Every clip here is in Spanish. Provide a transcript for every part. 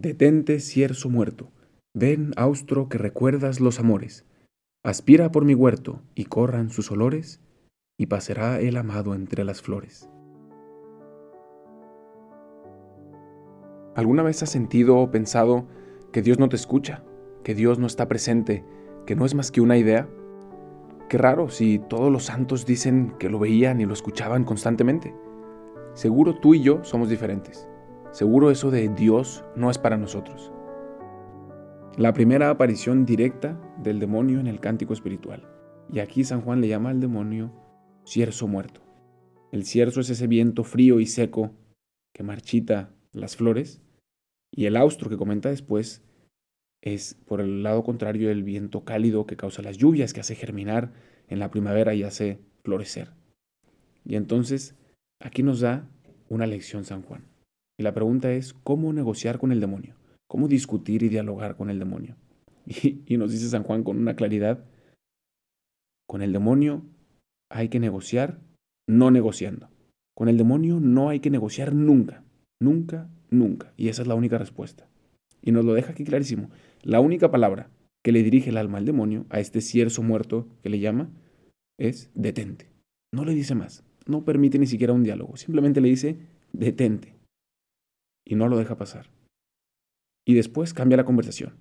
Detente, cierzo muerto. Ven, austro, que recuerdas los amores. Aspira por mi huerto y corran sus olores, y pasará el amado entre las flores. ¿Alguna vez has sentido o pensado que Dios no te escucha, que Dios no está presente, que no es más que una idea? Qué raro si todos los santos dicen que lo veían y lo escuchaban constantemente. Seguro tú y yo somos diferentes. Seguro eso de Dios no es para nosotros. La primera aparición directa del demonio en el cántico espiritual. Y aquí San Juan le llama al demonio cierzo muerto. El cierzo es ese viento frío y seco que marchita las flores. Y el austro que comenta después es por el lado contrario el viento cálido que causa las lluvias, que hace germinar en la primavera y hace florecer. Y entonces aquí nos da una lección San Juan. Y la pregunta es, ¿cómo negociar con el demonio? ¿Cómo discutir y dialogar con el demonio? Y, nos dice San Juan con una claridad, con el demonio hay que negociar no negociando. Con el demonio no hay que negociar nunca, nunca, nunca. Y esa es la única respuesta. Y nos lo deja aquí clarísimo. La única palabra que le dirige el alma al demonio, a este cierzo muerto que le llama, es detente. No le dice más. No permite ni siquiera un diálogo. Simplemente le dice detente y no lo deja pasar. Y después cambia la conversación.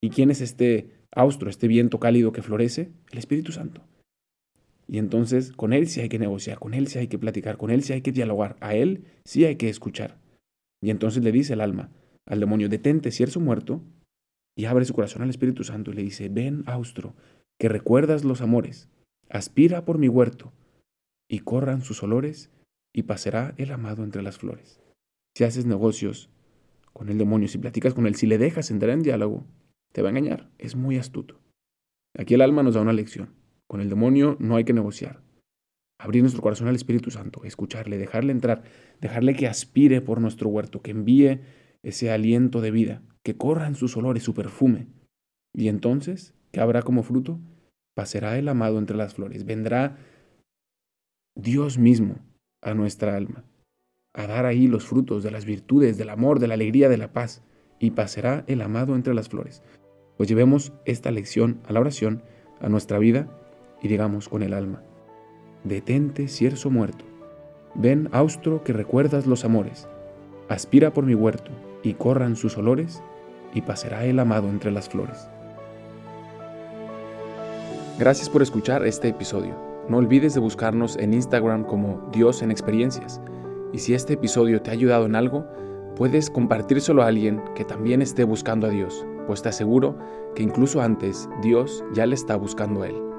¿Y quién es este austro, este viento cálido que florece? El Espíritu Santo. Y entonces con Él sí hay que negociar, con Él sí hay que platicar, con Él sí hay que dialogar, a Él sí hay que escuchar. Y entonces le dice el alma al demonio, detente, cierzo muerto, y abre su corazón al Espíritu Santo y le dice, ven, austro, que recuerdas los amores, aspira por mi huerto, y corran sus olores, y pasará el amado entre las flores si haces negocios con el demonio, si platicas con él, si le dejas entrar en diálogo, te va a engañar. Es muy astuto. Aquí el alma nos da una lección. Con el demonio no hay que negociar. Abrir nuestro corazón al Espíritu Santo, escucharle, dejarle entrar, dejarle que aspire por nuestro huerto, que envíe ese aliento de vida, que corra en sus olores, su perfume. Y entonces, ¿qué habrá como fruto? Pasará el amado entre las flores. Vendrá Dios mismo a nuestra alma a dar ahí los frutos de las virtudes, del amor, de la alegría, de la paz, y pasará el amado entre las flores. Pues llevemos esta lección a la oración, a nuestra vida, y digamos con el alma, detente cierzo muerto, ven austro que recuerdas los amores, aspira por mi huerto, y corran sus olores, y pasará el amado entre las flores. Gracias por escuchar este episodio. No olvides de buscarnos en Instagram como Dios en Experiencias y si este episodio te ha ayudado en algo, puedes compartírselo a alguien que también esté buscando a Dios, pues te aseguro que incluso antes Dios ya le está buscando a él.